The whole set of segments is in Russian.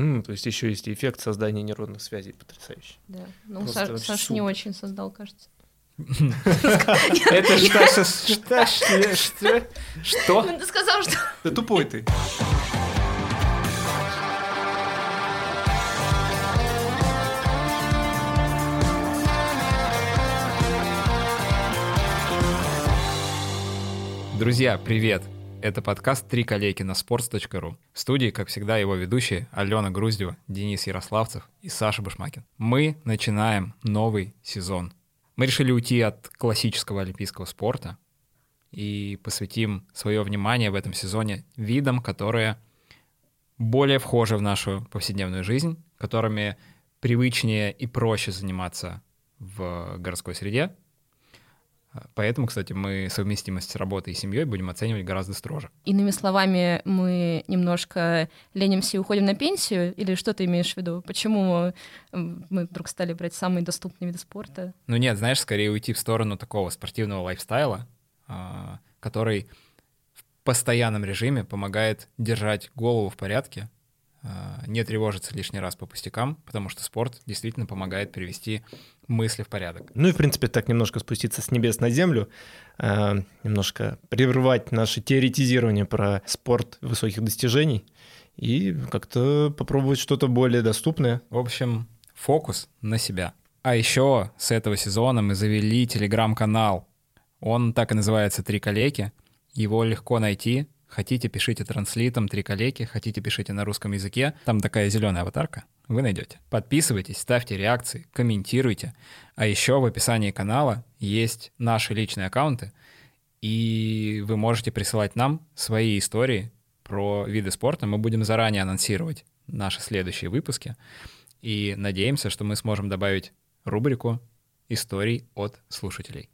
М, то есть еще есть и эффект создания нейронных связей потрясающий. Да. Ну, Просто Саш, не очень создал, кажется. Это что? Что? Что? Что? Ты сказал, что... Да тупой ты. Друзья, привет! Это подкаст «Три коллеги» на sports.ru. В студии, как всегда, его ведущие Алена Груздева, Денис Ярославцев и Саша Башмакин. Мы начинаем новый сезон. Мы решили уйти от классического олимпийского спорта и посвятим свое внимание в этом сезоне видам, которые более вхожи в нашу повседневную жизнь, которыми привычнее и проще заниматься в городской среде, Поэтому, кстати, мы совместимость с работой и семьей будем оценивать гораздо строже. Иными словами, мы немножко ленимся и уходим на пенсию? Или что ты имеешь в виду? Почему мы вдруг стали брать самые доступные виды спорта? Ну нет, знаешь, скорее уйти в сторону такого спортивного лайфстайла, а, который в постоянном режиме помогает держать голову в порядке, а, не тревожиться лишний раз по пустякам, потому что спорт действительно помогает привести мысли в порядок. Ну и, в принципе, так немножко спуститься с небес на землю, э, немножко прервать наше теоретизирование про спорт высоких достижений и как-то попробовать что-то более доступное. В общем, фокус на себя. А еще с этого сезона мы завели телеграм-канал. Он так и называется «Три коллеги». Его легко найти. Хотите, пишите транслитом «Три коллеги», хотите, пишите на русском языке. Там такая зеленая аватарка. Вы найдете. Подписывайтесь, ставьте реакции, комментируйте. А еще в описании канала есть наши личные аккаунты, и вы можете присылать нам свои истории про виды спорта. Мы будем заранее анонсировать наши следующие выпуски. И надеемся, что мы сможем добавить рубрику историй от слушателей.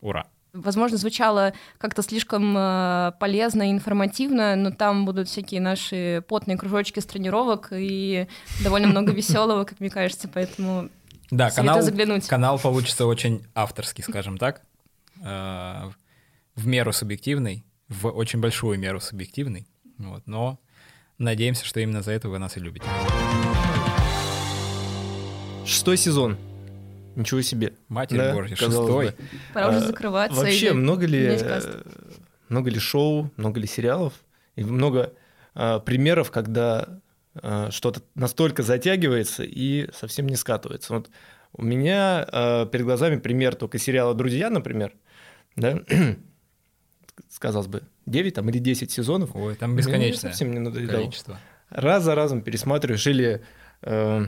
Ура! Возможно, звучало как-то слишком э, полезно и информативно, но там будут всякие наши потные кружочки с тренировок и довольно много веселого, как мне кажется, поэтому Да, канал, заглянуть. канал получится очень авторский, скажем так. Э, В меру субъективный, в очень большую меру субъективный. Вот, но надеемся, что именно за это вы нас и любите. Шестой сезон. Ничего себе. Матерь Да, Божья, шестой. бы. пора уже А, закрываться. Вообще, или много ли, много ли шоу, много ли сериалов и много э, примеров, когда э, что-то настолько затягивается и совсем не скатывается. Вот у меня э, перед глазами пример только сериала «Друзья», например, да, казалось бы, 9 там, или 10 сезонов. Ой, там бесконечное совсем не надоедало. количество. Раз за разом пересматриваешь или э,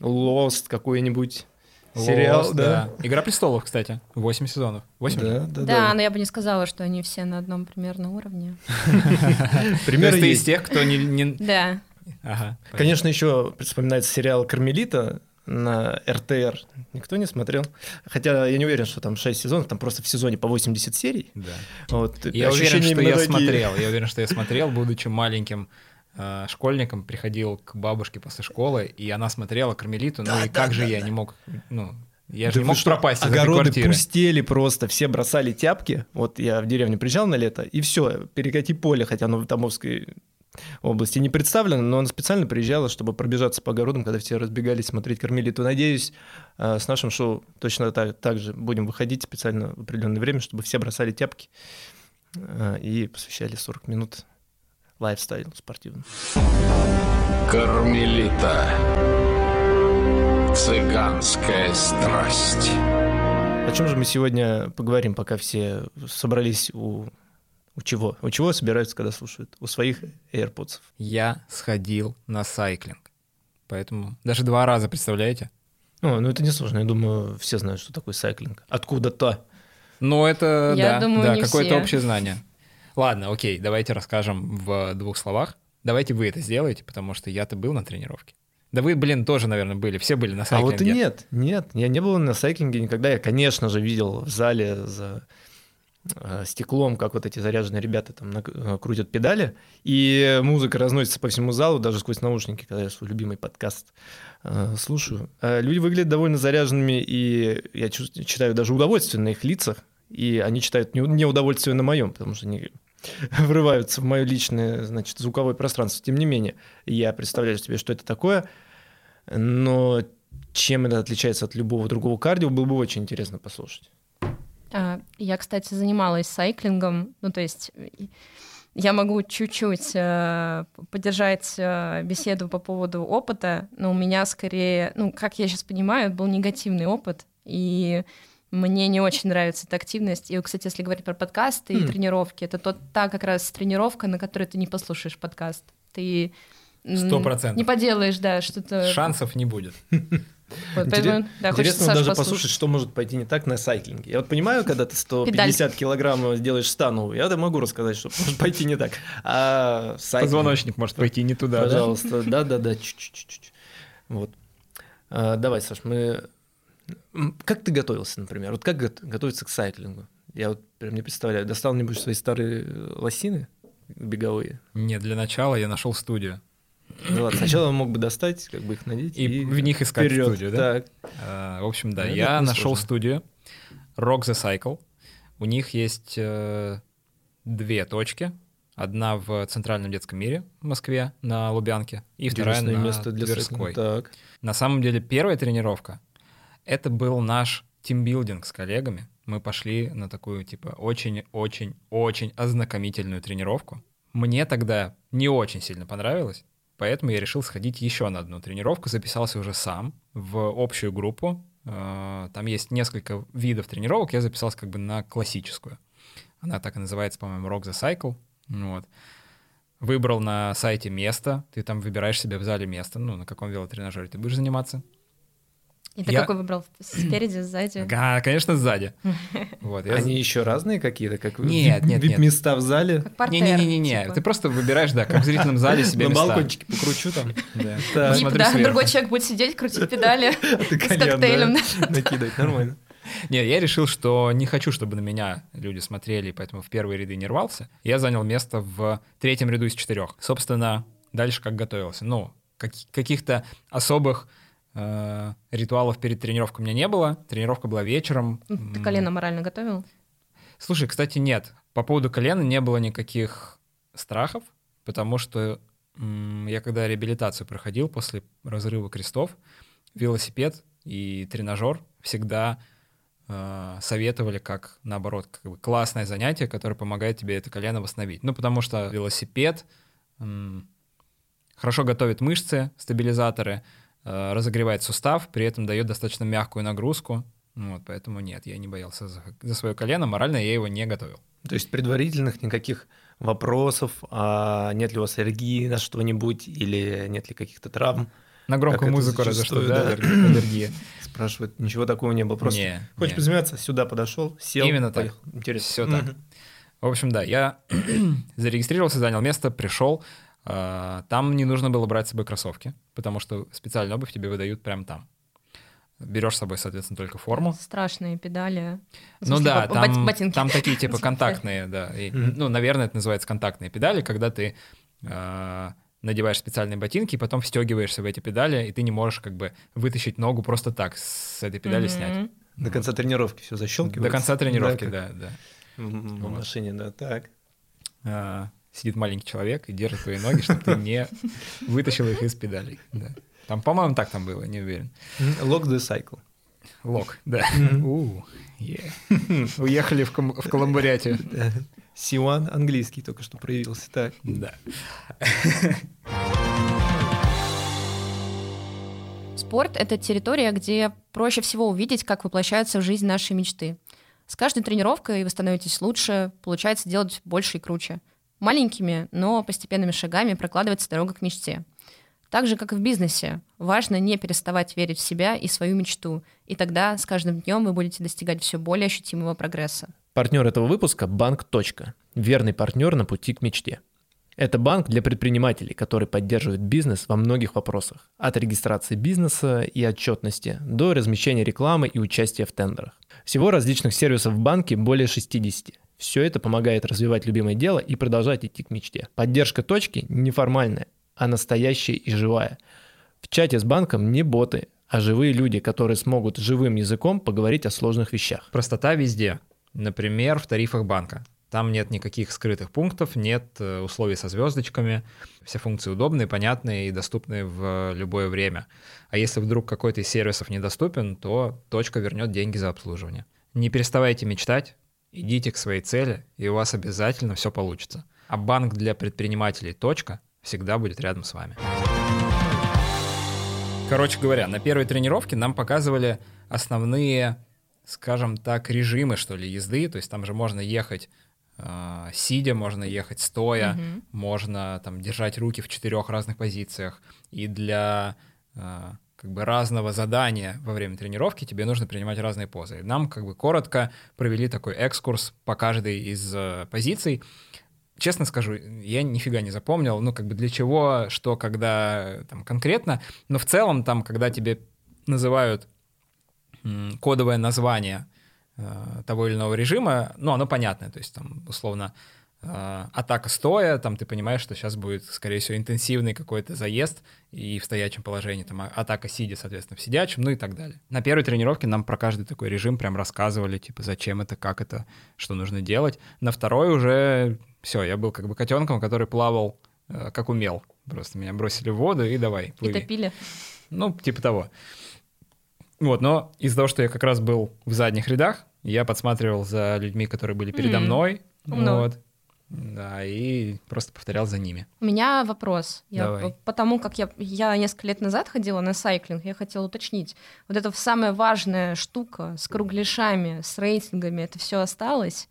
Lost какой-нибудь сериал, Lost, да. Игра престолов, кстати, 8 сезонов. 8 Да, да, Да, да. но я бы не сказала, что они все на одном примерно уровне. Примеры ты из есть. тех, кто не... Да. Ага. Конечно, еще вспоминается сериал «Кармелита» на РТР. Никто не смотрел. Хотя я не уверен, что там 6 сезонов, там просто в сезоне по 80 серий. Да. Вот, Я уверен, что я смотрел. Я уверен, что я смотрел, будучи маленьким школьником, приходил к бабушке после школы, и она смотрела Кармелиту, ну и как же я не мог, ну, я же Да не мог что, пропасть из этой Огороды квартиры. пустели просто, все бросали тяпки. Вот я в деревню приезжал на лето, и все, перекати поле, хотя оно в Тамовской области не представлено, но она специально приезжала, чтобы пробежаться по огородам, когда все разбегались смотреть Кармелиту. Надеюсь, э, с нашим шоу точно так, так же будем выходить специально в определенное время, чтобы все бросали тяпки э, и посвящали 40 минут лайфстайлу спортивному. Кармелита. Цыганская страсть. О чем же мы сегодня поговорим, пока все собрались у... У чего? У чего собираются, когда слушают? У своих AirPods. Я сходил на сайклинг. Поэтому даже два раза, представляете? О, ну это несложно. Я думаю, все знают, что такое сайклинг. Откуда-то. Ну, это, Я да, думаю, да, какое-то все. общее знание. Ладно, окей, давайте расскажем в двух словах. Давайте вы это сделаете, потому что я-то был на тренировке. Да вы, блин, тоже, наверное, были. Все были на А сайклинге. вот и нет, нет. Я не был на сайклинге никогда. Я, конечно же, видел в зале за э, стеклом, как вот эти заряженные ребята там э, крутят педали, и музыка разносится по всему залу, даже сквозь наушники, когда я свой любимый подкаст э, слушаю. Э, Люди выглядят довольно заряженными, и я читаю даже удовольствие на их лицах, и они читают не- неудовольствие на моем, потому что они врываются в мое личное, значит, звуковое пространство. Тем не менее, я представляю себе, что это такое, но чем это отличается от любого другого кардио, было бы очень интересно послушать. А, Я, кстати, занималась сайклингом, ну то есть я могу чуть-чуть э, поддержать э, беседу по поводу опыта, но у меня скорее, ну как я сейчас понимаю, был негативный опыт, и мне не очень нравится эта активность. И, кстати, если говорить про подкасты и М. тренировки, это тот, та как раз тренировка, на которой ты не послушаешь подкаст. Ты Сто процентов. не поделаешь, да, что-то... Шансов не будет. Вот, Интерес- поэтому, да, Интересно даже послушать. послушать, что может пойти не так на сайклинге. Я вот понимаю, когда ты 150 килограмм сделаешь стану, я могу рассказать, что может пойти не так. А сайклинг, Позвоночник может пойти не туда, да? Пожалуйста, да-да-да, чуть-чуть. Вот. А, давай, Саш, мы... Как ты готовился, например? Вот как го- готовиться к сайклингу? Я вот прям не представляю. Достал нибудь свои старые э, лосины беговые? Нет, для начала я нашел студию. Ну ладно, сначала мог бы достать, как бы их надеть И в них искать вперед. студию, да? Так. А, В общем, да, Ну, я нашел сложно. студию Rock the Cycle. У них есть э, две точки. Одна в Центральном детском мире в Москве на Лубянке, и вторая Интересное на место для Тверской. Так. На самом деле первая тренировка — это был наш тимбилдинг с коллегами. Мы пошли на такую, типа, очень-очень-очень ознакомительную тренировку. Мне тогда не очень сильно понравилось, поэтому я решил сходить еще на одну тренировку, записался уже сам в общую группу. Э, Там есть несколько видов тренировок, я записался как бы на классическую. Она так и называется, по-моему, Rock the Cycle. Вот. Выбрал на сайте место, ты там выбираешь себе в зале место, ну, на каком велотренажере ты будешь заниматься. И ты Я- какой выбрал? Спереди, сзади? А, конечно, сзади. Вот, я- Они еще разные какие-то, как Нет, нет, нет. места в зале? Не-не-не-не, типа. ты просто выбираешь, да, как в зрительном зале себе На места. балкончике покручу там. Да. Да, другой человек будет сидеть, крутить педали с коктейлем. да, накидывать, нормально. Не, я решил, что не хочу, чтобы на меня люди смотрели, поэтому в первые ряды не рвался. Я занял место в третьем ряду из четырех. Собственно, дальше как готовился. Ну, как- каких-то особых ритуалов перед тренировкой у меня не было. Тренировка была вечером. Ты колено морально готовил? Слушай, кстати, нет. По поводу колена не было никаких страхов, потому что я когда реабилитацию проходил после разрыва крестов, велосипед и тренажер всегда э, советовали как, наоборот, как бы классное занятие, которое помогает тебе это колено восстановить. Ну, потому что велосипед м, хорошо готовит мышцы, стабилизаторы, э, разогревает сустав, при этом дает достаточно мягкую нагрузку. Вот, поэтому нет, я не боялся за, за свое колено, морально я его не готовил. То есть предварительных никаких вопросов, а нет ли у вас аллергии на что-нибудь или нет ли каких-то травм? На громкую музыку разве что, да, да. аллер- аллергия. Спрашивают, ничего такого не было. Просто Не, хочешь не. позаниматься, сюда подошел, сел, Именно так. поехал. Интересно. Всё так. В общем, да, я зарегистрировался, занял место, пришел. А, Там не нужно было брать с собой кроссовки, потому что специальную обувь тебе выдают прямо там. Берешь с собой, соответственно, только форму. Страшные педали. В Ну смысле, да, бо- там, бот- ботинки. там такие типа контактные, да. И, Мгм. ну, наверное, это называется контактные педали, когда ты а, надеваешь специальные ботинки, и потом встегиваешься в эти педали, и ты не можешь как бы вытащить ногу просто так с этой педали Мгм. снять. До конца тренировки все защелкивается. До конца тренировки, как да, да. В машине, да, так. А, сидит маленький человек и держит твои ноги, чтобы ты не вытащил их из педалей. Да. Там, по-моему, так там было, не уверен. Lock the cycle. Лок, да. Уехали в, Каламбурятию. C1 английский только что проявился. Так. Да. Спорт — это территория, где проще всего увидеть, как воплощается в жизнь наши мечты. С каждой тренировкой вы становитесь лучше, получается делать больше и круче. Маленькими, но постепенными шагами прокладывается дорога к мечте. Так же, как и в бизнесе, важно не переставать верить в себя и свою мечту, и тогда с каждым днем вы будете достигать все более ощутимого прогресса. Партнер этого выпуска – Банк. Верный партнер на пути к мечте. Это банк для предпринимателей, который поддерживает бизнес во многих вопросах. От регистрации бизнеса и отчетности до размещения рекламы и участия в тендерах. Всего различных сервисов в банке более 60. Все это помогает развивать любимое дело и продолжать идти к мечте. Поддержка точки неформальная, а настоящая и живая. В чате с банком не боты, а живые люди, которые смогут живым языком поговорить о сложных вещах. Простота везде. Например, в тарифах банка. Там нет никаких скрытых пунктов, нет э, условий со звездочками. Все функции удобные, понятные и доступны в любое время. А если вдруг какой-то из сервисов недоступен, то точка вернет деньги за обслуживание. Не переставайте мечтать, идите к своей цели, и у вас обязательно все получится. А банк для предпринимателей «Точка» всегда будет рядом с вами. Короче говоря, на первой тренировке нам показывали основные, скажем так, режимы, что ли, езды. То есть там же можно ехать э, сидя, можно ехать стоя, Мгм. можно там держать руки в четырех разных позициях. И для э, как бы разного задания во время тренировки тебе нужно принимать разные позы. Нам как бы коротко провели такой экскурс по каждой из э, позиций. Честно скажу, я нифига не запомнил, ну, как бы для чего, что, когда, там, конкретно, но в целом там, когда тебе называют м, кодовое название э, того или иного режима, ну, оно понятное, то есть там, условно, э, атака стоя, там ты понимаешь, что сейчас будет, скорее всего, интенсивный какой-то заезд и в стоячем положении, там, а- атака сидя, соответственно, в сидячем, ну и так далее. На первой тренировке нам про каждый такой режим прям рассказывали, типа, зачем это, как это, что нужно делать. На второй уже все, я был как бы котенком, который плавал э, как умел. Просто меня бросили в воду и давай, И плыви. топили. Ну, типа того. Вот, но из-за того, что я как раз был в задних рядах, я подсматривал за людьми, которые были передо М, мной. умно. Вот. Да, и просто повторял за ними. У меня вопрос. Я, Давай. потому как я, я несколько лет назад ходила на сайклинг, я хотела уточнить. Вот эта самая важная штука с кругляшами, с рейтингами, это все осталось?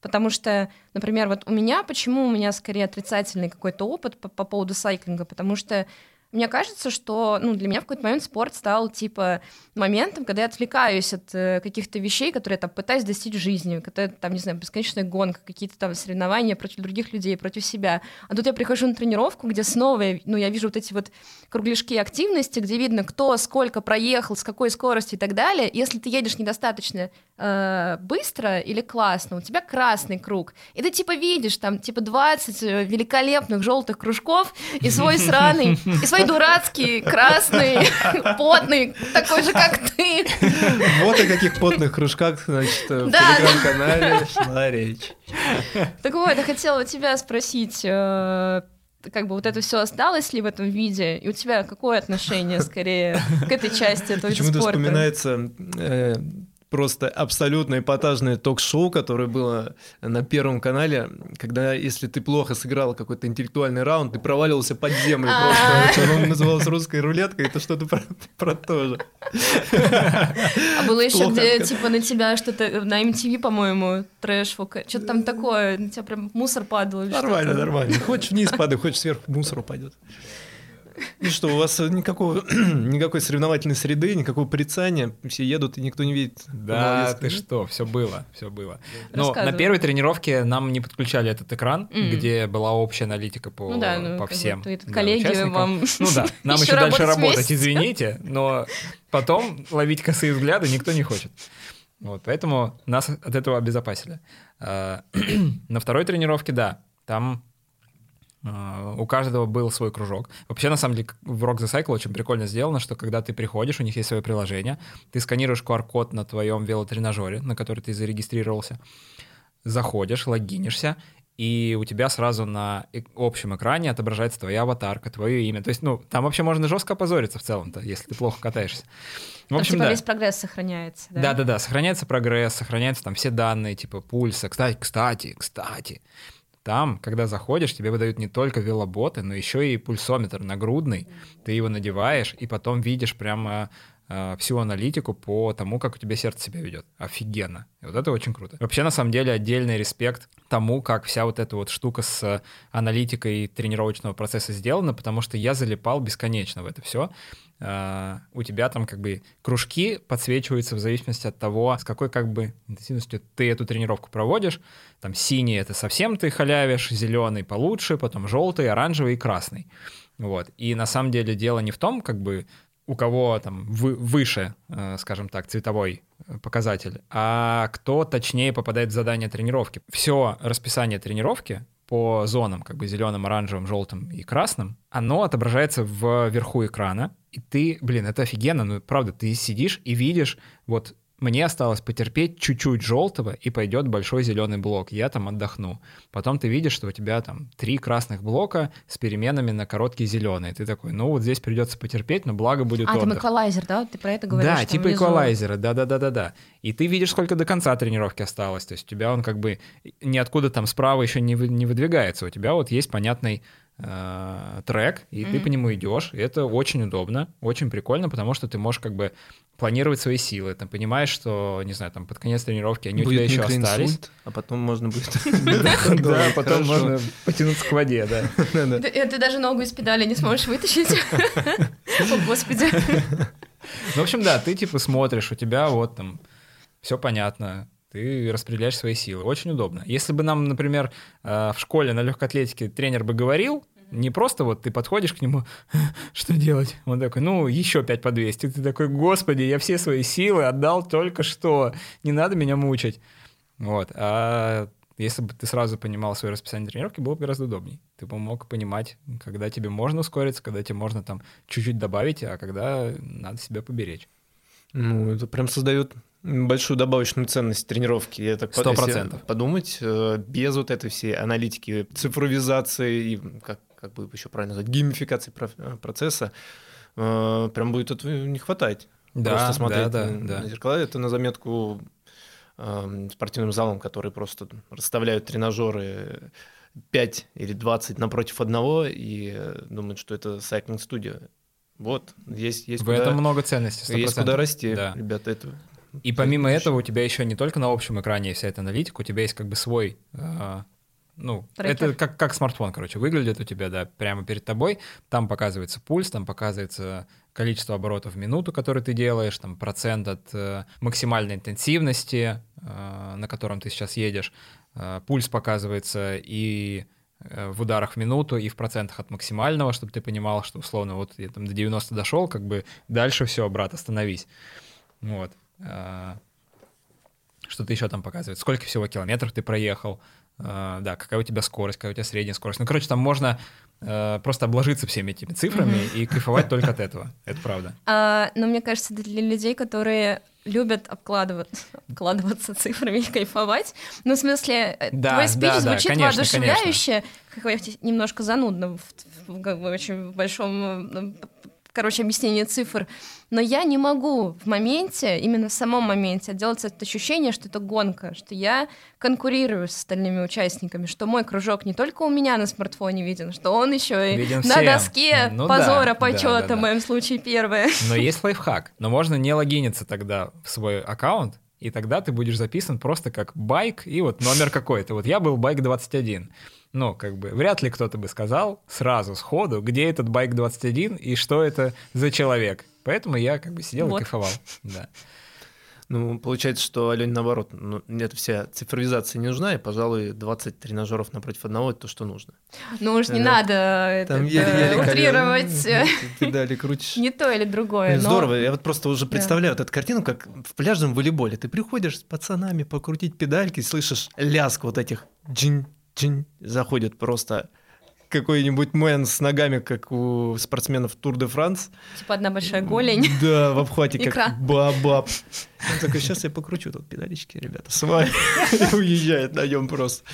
Потому что, например, вот у меня, почему у меня скорее отрицательный какой-то опыт по, по поводу сайклинга? Потому что мне кажется, что ну, для меня в какой-то момент спорт стал типа моментом, когда я отвлекаюсь от э, каких-то вещей, которые я там пытаюсь достичь в жизни, когда там, не знаю, бесконечная гонка, какие-то там соревнования против других людей, против себя. А тут я прихожу на тренировку, где снова, я- ну, я вижу вот эти вот кругляшки активности, где видно, кто сколько проехал, с какой скоростью и так далее. Если ты едешь недостаточно э, быстро или классно, у тебя красный круг, и ты типа видишь там типа 20 великолепных желтых кружков и свой сраный, и свой дурацкий красный, потный, такой же, как ты. Вот о каких потных кружках, значит, в телеграм-канале шла речь. Так вот, я хотела тебя спросить, э, как бы вот это все осталось ли в этом виде, и у тебя какое отношение скорее к этой части этого Почему-то вспоминается э, просто абсолютно эпатажное ток-шоу, которое было на Первом канале, когда, если ты плохо сыграл какой-то интеллектуальный раунд, ты проваливался под землю А. просто. Оно называлось «Русская рулетка», это что-то про, то же. А было еще где, типа, на тебя что-то, на MTV, по-моему, трэш, что-то там такое, на тебя прям мусор падал Нормально, нормально. Хочешь вниз падай, хочешь сверху мусор упадет. И что, у вас никакого, никакой соревновательной среды, никакого порицания, все едут и никто не видит. Да, ты что, все было, все было. Но на первой тренировке нам не подключали этот экран, где была общая аналитика по, Ну да, ну, по всем. да, коллеги участникам. вам Ну да, нам еще дальше работать извините, но потом ловить косые взгляды никто не хочет. Вот, поэтому нас от этого обезопасили. А, На второй тренировке, да, там у каждого был свой кружок. Вообще, на самом деле, в Rock the Cycle очень прикольно сделано, что когда ты приходишь, у них есть свое приложение, ты сканируешь QR-код на твоем велотренажере, на который ты зарегистрировался, заходишь, логинишься, и у тебя сразу на э- общем экране отображается твоя аватарка, твое имя. То есть, ну, там вообще можно жестко опозориться в целом-то, если ты плохо катаешься. В Там, общем, типа, да. весь прогресс сохраняется, да? Да-да-да, сохраняется прогресс, сохраняются там все данные, типа пульса. Кстати, кстати, кстати, там, когда заходишь, тебе выдают не только велоботы, но еще и пульсометр нагрудный. Ты его надеваешь, и потом видишь прямо э, всю аналитику по тому, как у тебя сердце себя ведет. Офигенно. И вот это очень круто. Вообще, на самом деле, отдельный респект тому, как вся вот эта вот штука с аналитикой тренировочного процесса сделана, потому что я залипал бесконечно в это все. У тебя там как бы кружки подсвечиваются в зависимости от того, с какой как бы интенсивностью ты эту тренировку проводишь. Там синий — это совсем ты халявишь, зеленый получше, потом желтый, оранжевый и красный. Вот. И на самом деле дело не в том, как бы у кого там вы, выше, э, скажем так, цветовой э, показатель, а кто точнее попадает в задание тренировки. Все расписание тренировки по зонам, как бы зеленым, оранжевым, желтым и красным, оно отображается в верху экрана, и ты, блин, это офигенно, ну правда, ты сидишь и видишь вот мне осталось потерпеть чуть-чуть желтого, и пойдет большой зеленый блок. Я там отдохну. Потом ты видишь, что у тебя там три красных блока с переменами на короткие зеленые. Ты такой, ну вот здесь придется потерпеть, но благо будет А, там отдых. эквалайзер, да? Ты про это говоришь? Да, там типа внизу. эквалайзера, да-да-да-да-да. И ты видишь, сколько до конца тренировки осталось. То есть у тебя он как бы ниоткуда там справа еще не, вы- не выдвигается. У тебя вот есть понятный трек, и ты Мгм. по нему идешь. И это очень удобно, очень прикольно, потому что ты можешь как бы планировать свои силы. Ты понимаешь, что, не знаю, там под конец тренировки они у тебя Будет еще остались. а А потом можно будет... Да, потом можно потянуться к воде, да. Ты, э, ты даже ногу из педали не сможешь вытащить. О, господи. Ну, в общем, да, ты типа смотришь, у тебя вот там все понятно, ты распределяешь свои силы. Очень удобно. Если бы нам, например, э, в школе на легкой атлетике тренер бы говорил, не просто вот ты подходишь к нему, что делать? Он такой, ну, еще 5 по 200. Ты такой, господи, я все свои силы отдал только что, не надо меня мучить. Вот. А если бы ты сразу понимал свое расписание тренировки, было бы гораздо удобнее. Ты бы мог понимать, когда тебе можно ускориться, когда тебе можно там чуть-чуть добавить, а когда надо себя поберечь. Ну, это прям создает большую добавочную ценность тренировки. Я так. Подумать, э, без вот этой всей аналитики, цифровизации и, как, как бы еще правильно сказать, геймификации э, процесса, э, прям будет этого не хватать. Просто смотреть да, на, да. на зеркала. Это на заметку э, спортивным залам, которые просто расставляют тренажеры 5 или 20 напротив одного и думают, что это сайклинг студия. Вот, есть, есть В куда- этом много ценностей. 100%. есть куда расти, Да. ребята, это... И помимо этого у тебя еще не только на общем экране вся эта аналитика, у тебя есть как бы свой, э, ну, Трекер. это как, как смартфон, короче, выглядит у тебя, да, прямо перед тобой. Там показывается пульс, там показывается количество оборотов в минуту, которые ты делаешь, там процент от э, максимальной интенсивности, э, на котором ты сейчас едешь. Э, пульс показывается и э, в ударах в минуту, и в процентах от максимального, чтобы ты понимал, что условно вот я там до 90 дошел, как бы дальше все, брат, остановись. Вот. А, Что-то еще там показывает. Сколько всего километров ты проехал. а, Да, какая у тебя скорость, какая у тебя средняя скорость. Ну, короче, там можно э, просто обложиться всеми этими цифрами и кайфовать только от этого. Это правда. А, но мне кажется, для людей, которые любят обкладываться, обкладываться цифрами и кайфовать. Ну, в смысле, э, Да, твой спич да, да, звучит конечно, воодушевляюще, немножко занудно, в, очень большом, э, короче, объяснении цифр. Но я не могу в моменте, именно в самом моменте, отделаться от ощущения, что это гонка, что я конкурирую с остальными участниками, что мой кружок не только у меня на смартфоне виден, что он еще и Виден на всем. доске Ну позора, да, почета, да, да. в моем случае первое. Но есть лайфхак. Но можно не логиниться тогда в свой аккаунт, и тогда ты будешь записан просто как байк и вот номер какой-то. Вот я был байк 21. Ну, как бы, вряд ли кто-то бы сказал сразу, сходу, где этот байк 21 и что это за человек. Поэтому я как бы сидел Вот. и кайфовал. Да. Ну, получается, что Алёне наоборот, ну, эта вся цифровизация не нужна, и, пожалуй, 20 тренажеров напротив одного — это то, что нужно. Ну уж не Да. надо это, Там это еле-еле утрировать э, крутишь. не то или другое. Здорово, я вот просто уже представляю вот эту картину, как в пляжном волейболе. Ты приходишь с пацанами покрутить педальки, слышишь ляск вот этих джин-джин, заходит просто какой-нибудь мэн с ногами, как у спортсменов Тур де Франс. Типа одна большая голень. Да, в обхвате как бабаб. Он такой, сейчас я покручу тут педалечки, ребята, с вами. И уезжает на нем просто.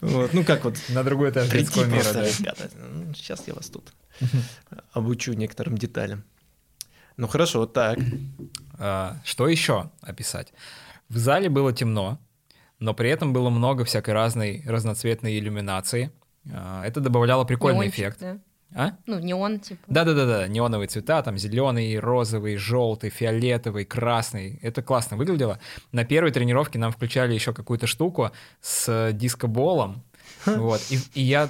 Вот, Ну как вот На другой этаж детского мира, просто, да. ребята, сейчас я вас тут обучу некоторым деталям. Ну хорошо, так. А, Что еще описать? В зале было темно, но при этом было много всякой разной разноцветной иллюминации. А, Это добавляло прикольный Неончик, эффект. да. А? Ну, неон, типа. Да-да-да, неоновые цвета, там зеленый, розовый, желтый, фиолетовый, красный. Это классно выглядело. На первой тренировке нам включали еще какую-то штуку с дискоболом. Вот. И, и я,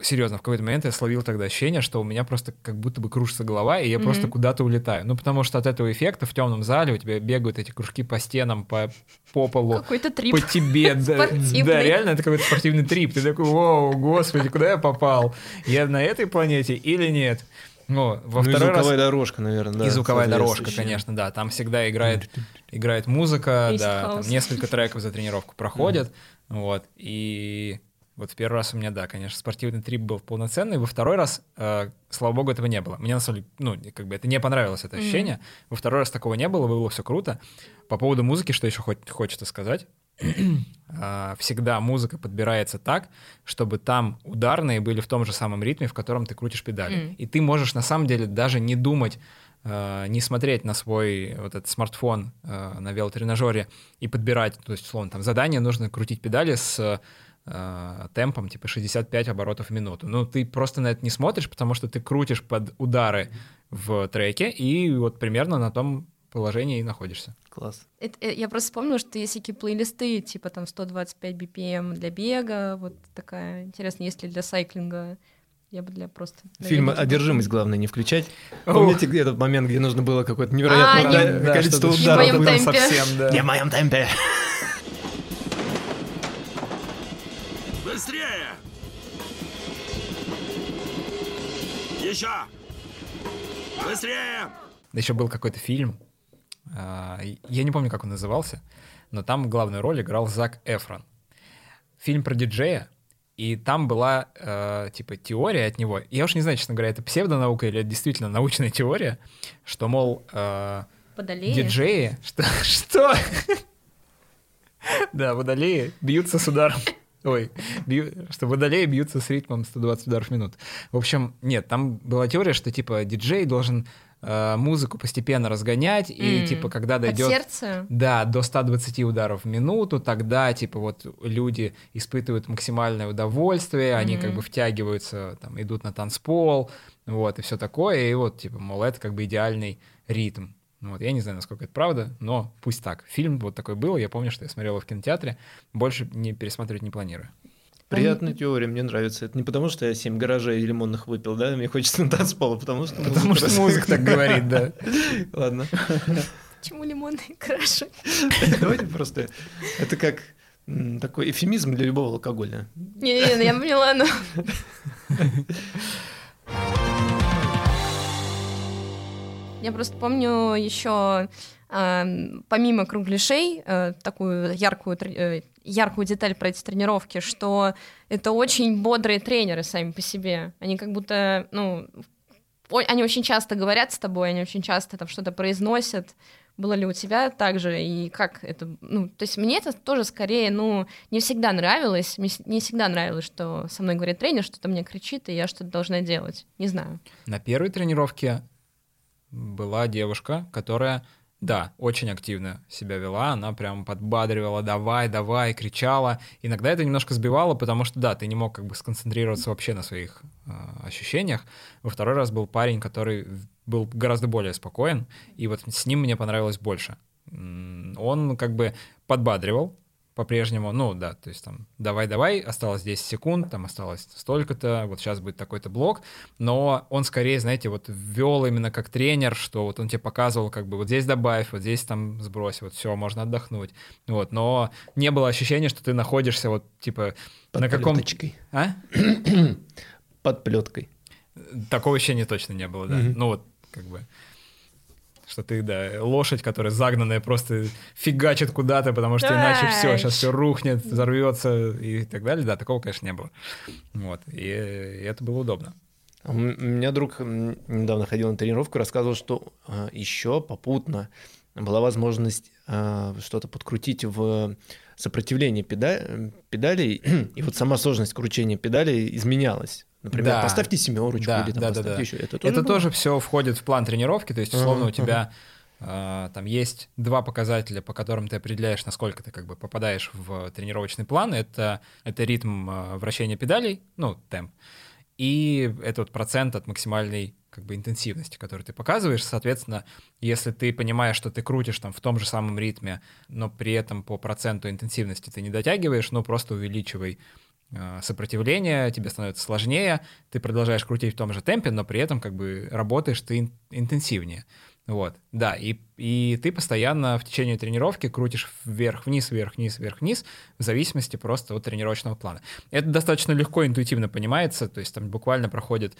серьезно, в какой-то момент я словил тогда ощущение, что у меня просто как будто бы кружится голова, и я просто Мгм. куда-то улетаю. Ну, потому что от этого эффекта в темном зале у тебя бегают эти кружки по стенам, по, по полу Какой-то трип. по тебе. Да, да, реально, это какой-то спортивный трип. Ты такой, вау, господи, куда я попал? Я на этой планете или нет? Ну, во ну и второй раз... звуковая дорожка, наверное, да. и звуковая дорожка, конечно, да. Там всегда играет, играет музыка, да, там несколько треков за тренировку проходят. Вот. И Вот в первый раз у меня, да, конечно, спортивный трип был полноценный. Во второй раз, э, слава богу, этого не было. Мне на самом деле, ну, как бы это не понравилось, это ощущение. Mm-hmm. Во второй раз такого не было, было все круто. По поводу музыки, что еще хоть, хочется сказать. А, всегда музыка подбирается так, чтобы там ударные были в том же самом ритме, в котором ты крутишь педали. Mm. И ты можешь на самом деле даже не думать, э, не смотреть на свой вот этот смартфон э, на велотренажере и подбирать, то есть, условно, там задание нужно крутить педали с э, темпом типа 65 оборотов в минуту. Ну, ты просто на это не смотришь, потому что ты крутишь под удары в треке, и вот примерно на том положении и находишься. Класс. Это, э, я просто вспомнила, что есть такие плейлисты, типа там 125 BPM для бега, вот такая, интересно, есть ли для сайклинга, я бы для просто... Фильм «Одержимость» главное не включать. Помните где этот момент, где нужно было какое-то невероятное а, не, количество да, ударов? Не в моем темпе. Совсем, да. Не в моем темпе. Быстрее! Еще! Быстрее! Еще был какой-то фильм, а, я не помню, как он назывался, но там главную роль играл Зак Эфрон. Фильм про диджея, и там была э, типа теория от него. Я уж не знаю, честно говоря, это псевдонаука или это действительно научная теория, что, мол, э, диджеи... Что? Что? Да, водолеи бьются с ударом. Ой, бью, что водолеи бьются с ритмом 120 ударов в минуту. В общем, нет, там была теория, что типа диджей должен Э, музыку постепенно разгонять, и типа когда дойдет... сердце? Да, до 120 ударов в минуту, тогда типа вот люди испытывают максимальное удовольствие, они как бы втягиваются, там, идут на танцпол, вот, и все такое, и вот, типа, мол, это как бы идеальный ритм. Вот, я не знаю, насколько это правда, но пусть так. Фильм вот такой был, я помню, что я смотрел его в кинотеатре, больше не пересматривать не планирую. Приятная теория, мне нравится. Это не потому, что я семь гаражей лимонных выпил, да, мне хочется на танцпол, а потому что Потому что музыка так говорит, да. Ладно. Почему лимонные гаражи? Давайте просто... Это как такой эфемизм для любого алкоголя. Не-не-не, я поняла, но... Я просто помню еще помимо кругляшей, э, такую яркую, э, яркую деталь про эти тренировки, что это очень бодрые тренеры сами по себе. Они как будто, ну, они очень часто говорят с тобой, они очень часто там что-то произносят. Было ли у тебя так же, и как это, ну, то есть мне это тоже скорее, ну, не всегда нравилось, мне не всегда нравилось, что со мной говорит тренер, что-то мне кричит, и я что-то должна делать, не знаю. На первой тренировке была девушка, которая да, очень активно себя вела, она прям подбадривала, давай, давай, кричала. Иногда это немножко сбивало, потому что, да, ты не мог как бы сконцентрироваться вообще на своих э, ощущениях. Во второй раз был парень, который был гораздо более спокоен, и вот с ним мне понравилось больше. Он как бы подбадривал, по-прежнему, ну да, то есть там давай-давай, осталось 10 секунд, там осталось столько-то, вот сейчас будет такой-то блок, но он скорее, знаете, вот ввел именно как тренер, что вот он тебе показывал, как бы вот здесь добавь, вот здесь там сбрось, вот все, можно отдохнуть, вот, но не было ощущения, что ты находишься вот типа Под на каком... А? Под плеткой. Такого ощущения точно не было, да, mm-hmm. ну вот как бы что ты, да, лошадь, которая загнанная, просто фигачит куда-то, потому что иначе все, сейчас все рухнет, взорвется и так далее. Да, такого, конечно, не было. Вот, и, и это было удобно. У меня друг недавно ходил на тренировку, рассказывал, что а, еще попутно была возможность а, что-то подкрутить в сопротивлении педа- педалей, и вот сама сложность кручения педалей изменялась. Например, да. поставьте семерочку да, или там да, да, да. еще. Это тоже, это тоже все входит в план тренировки, то есть, условно, uh-huh, у тебя uh-huh. э, там есть два показателя, по которым ты определяешь, насколько ты как бы попадаешь в тренировочный план. Это, это ритм э, вращения педалей, ну, темп, и это вот процент от максимальной как бы интенсивности, которую ты показываешь. Соответственно, если ты понимаешь, что ты крутишь там в том же самом ритме, но при этом по проценту интенсивности ты не дотягиваешь, ну просто увеличивай сопротивление, тебе становится сложнее, ты продолжаешь крутить в том же темпе, но при этом как бы работаешь ты интенсивнее. Вот, да, и, и ты постоянно в течение тренировки крутишь вверх-вниз, вверх-вниз, вверх-вниз, в зависимости просто от тренировочного плана. Это достаточно легко, интуитивно понимается, то есть там буквально проходит,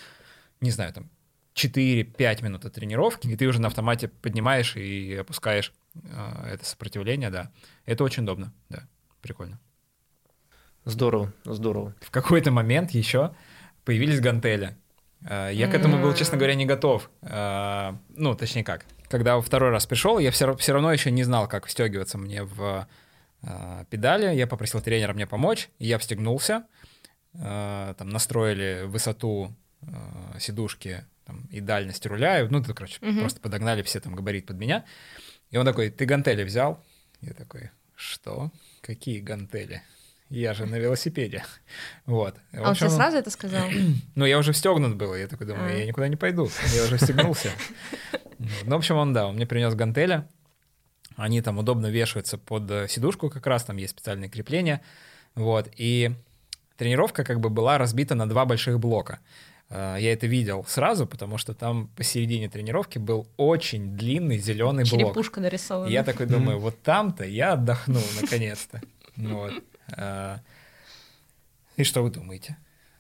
не знаю, там 4-5 минут от тренировки, и ты уже на автомате поднимаешь и опускаешь э, это сопротивление, да. Это очень удобно, да, прикольно. Здорово, здорово. В какой-то момент еще появились гантели. Э, Я к этому был, честно говоря, не готов. Э, Ну, точнее как. Когда во второй раз пришел, я все, все равно еще не знал, как встегиваться мне в э, педали. Я попросил тренера мне помочь. и Я встегнулся. Там настроили высоту сидушки там, и дальность руля. и, Ну, это, короче, Мгм. просто подогнали все там габарит под меня. И он такой, ты гантели взял? Я такой, что? Какие гантели? Я же на велосипеде. Вот. В А он тебе общем, сразу это сказал? ну, я уже встегнут был, я такой думаю, А. я никуда не пойду, я уже встегнулся. Ну, в общем, он, да, он мне принес гантели, они там удобно вешаются под э, сидушку как раз, там есть специальные крепления, вот, и тренировка как бы была разбита на два больших блока. Э, Я это видел сразу, потому что там посередине тренировки был очень длинный зеленый блок. Черепушка нарисована. И я такой думаю, вот там-то я отдохну наконец-то. Вот. А, И что вы думаете?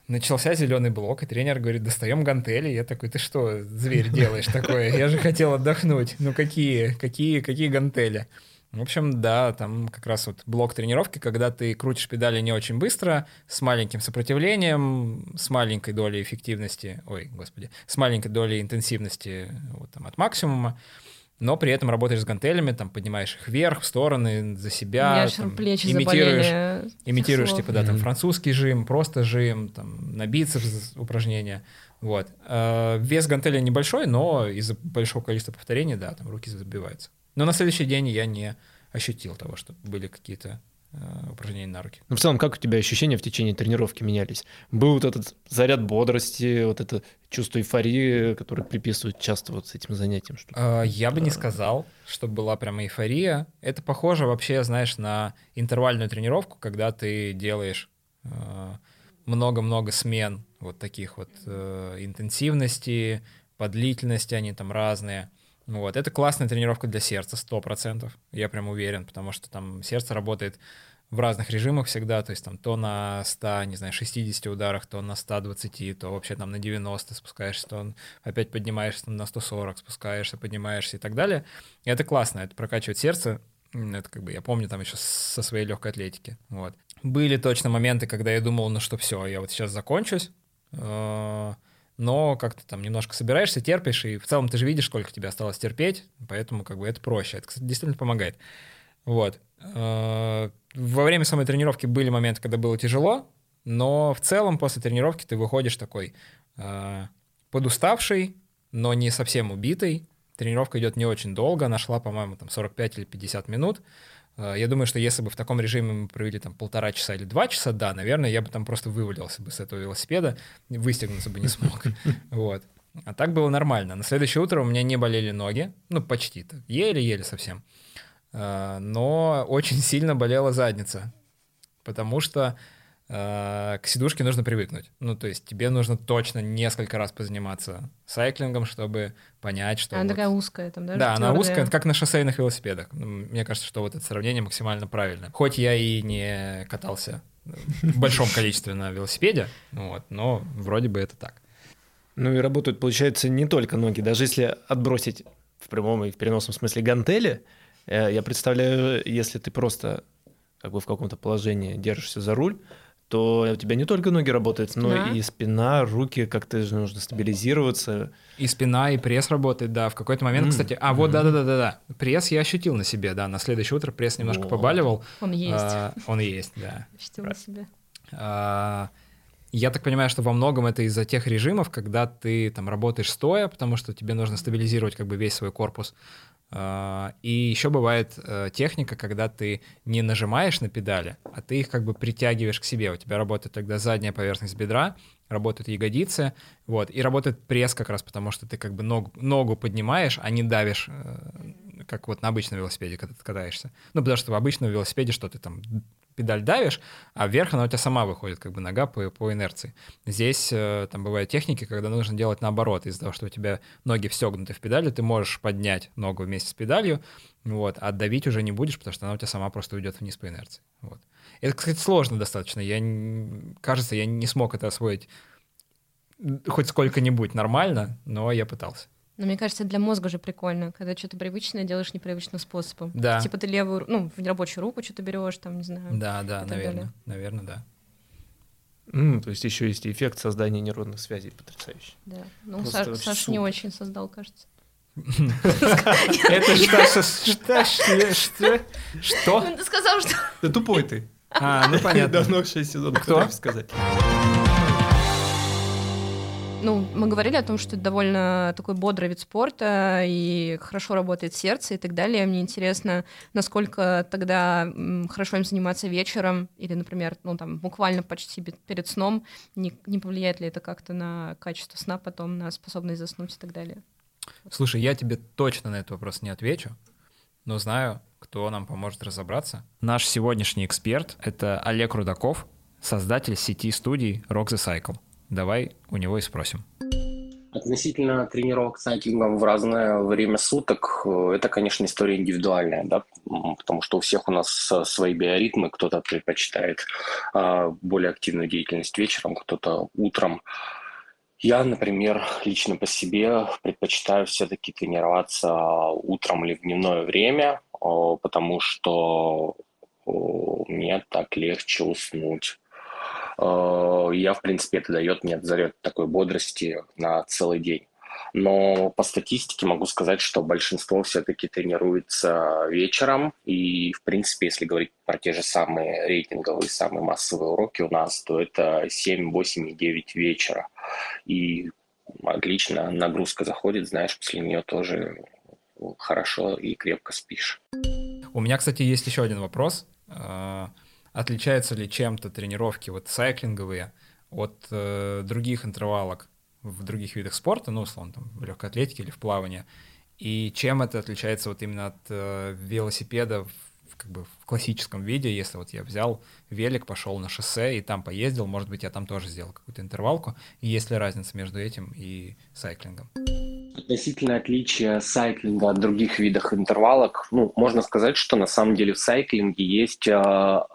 Начался зеленый блок, и тренер говорит, достаем гантели. Я такой, ты что, зверь, делаешь такое? Я же хотел отдохнуть. Ну какие, какие, какие гантели? В общем, да, там как раз вот блок тренировки, когда ты крутишь педали не очень быстро, с маленьким сопротивлением, с маленькой долей эффективности, ой, господи, с маленькой долей интенсивности вот, там, от максимума, но при этом работаешь с гантелями, там поднимаешь их вверх, в стороны, за У себя, меня аж там, плечи имитируешь, имитируешь типа да там французский жим, просто жим, там на бицепс упражнения, вот. Э, Вес гантеля небольшой, но из-за большого количества повторений, да, там руки забиваются. Но на следующий день я не ощутил того, что были какие-то э, упражнения на руки. Ну, в целом, как у тебя ощущения в течение тренировки менялись? Был вот этот заряд бодрости, вот это чувство эйфории, которое приписывают часто вот с этим занятием? Что... Э, Я бы не сказал, что была прямо эйфория. Это похоже вообще, знаешь, на интервальную тренировку, когда ты делаешь э, много-много смен вот таких вот э, интенсивности, по длительности они там разные. Вот. Это классная тренировка для сердца, 100%. Я прям уверен, потому что там сердце работает в разных режимах всегда, то есть там то на 100, не знаю, 60 ударах, то на 120, то вообще там на 90 спускаешься, то опять поднимаешься там на 140, спускаешься, поднимаешься и так далее. И это классно, это прокачивает сердце, это как бы я помню там еще со своей легкой атлетики. Вот. Были точно моменты, когда я думал, ну что все, я вот сейчас закончусь, э, но как-то там немножко собираешься, терпишь, и в целом ты же видишь, сколько тебе осталось терпеть, поэтому как бы это проще. Это, кстати, действительно помогает. Вот. Э, Во время самой тренировки были моменты, когда было тяжело, но в целом после тренировки ты выходишь такой э, подуставший, но не совсем убитый. Тренировка идет не очень долго, она шла, по-моему, там 45 или 50 минут. Э, Я думаю, что если бы в таком режиме мы провели там полтора часа или два часа, да, наверное, я бы там просто вывалился бы с этого велосипеда, выстегнуться бы не смог. Вот. А так было нормально. На следующее утро у меня не болели ноги, ну, почти-то, еле-еле совсем. Э, Но очень сильно болела задница, потому что к сидушке нужно привыкнуть. Ну, то есть тебе нужно точно несколько раз позаниматься сайклингом, чтобы понять, что... Она вот- такая узкая там, да? да, она твердая? узкая, как на шоссейных велосипедах. Ну, Мне кажется, что вот это сравнение максимально правильно. Хоть я и не катался в большом количестве на велосипеде, вот, но вроде бы это так. Ну и работают, получается, не только ноги. Даже если отбросить в прямом и в переносном смысле гантели, э, я представляю, если ты просто как бы в каком-то положении держишься за руль, то у тебя не только ноги работают, но Спина. и спина, руки, как-то же нужно стабилизироваться. И спина, и пресс работает, да. В какой-то момент, М, кстати, а вот да-да-да-да, пресс я ощутил на себе, да. На следующее утро пресс немножко Вот. побаливал. Он есть. А, он есть, да. Ощутила на себе. А, Я так понимаю, что во многом это из-за тех режимов, когда ты там работаешь стоя, потому что тебе нужно стабилизировать как бы весь свой корпус. А, И еще бывает э, техника, когда ты не нажимаешь на педали, а ты их как бы притягиваешь к себе. У тебя работает тогда задняя поверхность бедра, работают ягодицы, вот, и работает пресс как раз потому, что ты как бы ногу, ногу поднимаешь, а не давишь, э, как вот на обычном велосипеде, когда ты катаешься. Ну, потому что в обычном велосипеде что ты там педаль давишь, а вверх она у тебя сама выходит, как бы нога по, по инерции. Здесь э, там бывают техники, когда нужно делать наоборот. Из-за того, что у тебя ноги встегнуты в педали, ты можешь поднять ногу вместе с педалью, вот, а давить уже не будешь, потому что она у тебя сама просто уйдет вниз по инерции. Вот. Это, кстати, сложно достаточно. Я, кажется, я не смог это освоить хоть сколько-нибудь нормально, но я пытался. Но мне кажется, для мозга же прикольно, когда что-то привычное делаешь непривычным способом. Да. Типа ты левую, ну, в рабочую руку что-то берешь, там, не знаю. Да, да, наверное, далее. наверное, да. М, то есть еще есть и эффект создания нейронных связей потрясающий. Да. Ну, Просто Саш, Саша не очень создал, кажется. Это что, что, что, что, ты сказал, что... Да тупой ты. А, ну понятно. Давно 6 сезонов Кто? сказать. Ну, мы говорили о том, что это довольно такой бодрый вид спорта и хорошо работает сердце и так далее. Мне интересно, насколько тогда хорошо им заниматься вечером или, например, ну там буквально почти перед сном. Не, не повлияет ли это как-то на качество сна потом, на способность заснуть и так далее? Слушай, я тебе точно на этот вопрос не отвечу, но знаю, кто нам поможет разобраться. Наш сегодняшний эксперт — это Олег Рудаков, создатель сети студий Rock the Cycle. Давай у него и спросим. Относительно тренировок сайклингом в разное время суток, э, это, конечно, история индивидуальная, да, потому что у всех у нас э, свои биоритмы, кто-то предпочитает а, более активную деятельность вечером, кто-то утром. Я, например, лично по себе предпочитаю все-таки тренироваться утром или в дневное время, о, потому что мне так легче уснуть. Э, Я, в принципе, это дает мне заряд такой бодрости на целый день. Но по статистике могу сказать, что большинство все-таки тренируется вечером. И, в принципе, если говорить про те же самые рейтинговые, самые массовые уроки у нас, то это 7, 8 и 9 вечера. И отлично нагрузка заходит, знаешь, после нее тоже хорошо и крепко спишь. У меня, кстати, есть еще один вопрос. Отличаются ли чем-то тренировки вот сайклинговые от э, других интервалок в других видах спорта, ну, условно, там, в легкой атлетике или в плавании? И чем это отличается вот именно от э, велосипеда в, как бы в классическом виде, если вот я взял велик, пошел на шоссе и там поездил, может быть, я там тоже сделал какую-то интервалку, и есть ли разница между этим и сайклингом? Относительно отличия сайклинга от других видов интервалок, ну, можно сказать, что на самом деле в сайклинге есть, а,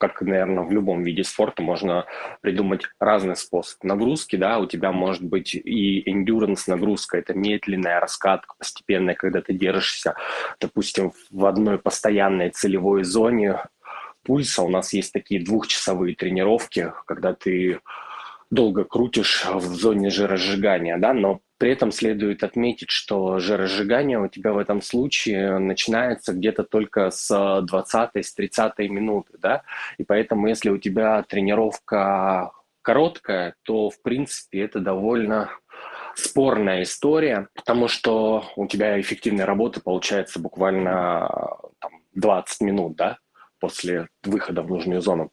как, наверное, в любом виде спорта, можно придумать разный способ нагрузки, да, у тебя может быть и endurance нагрузка, это медленная раскатка постепенная, когда ты держишься, допустим, в одной постоянной целевой зоне пульса. У нас есть такие двухчасовые тренировки, когда ты долго крутишь в зоне жиросжигания, да, но при этом следует отметить, что жиросжигание у тебя в этом случае начинается где-то только с 20 с 30 минуты, да, и поэтому если у тебя тренировка короткая, то, в принципе, это довольно спорная история, потому что у тебя эффективная работа получается буквально там, 20 минут, да, после выхода в нужную зону.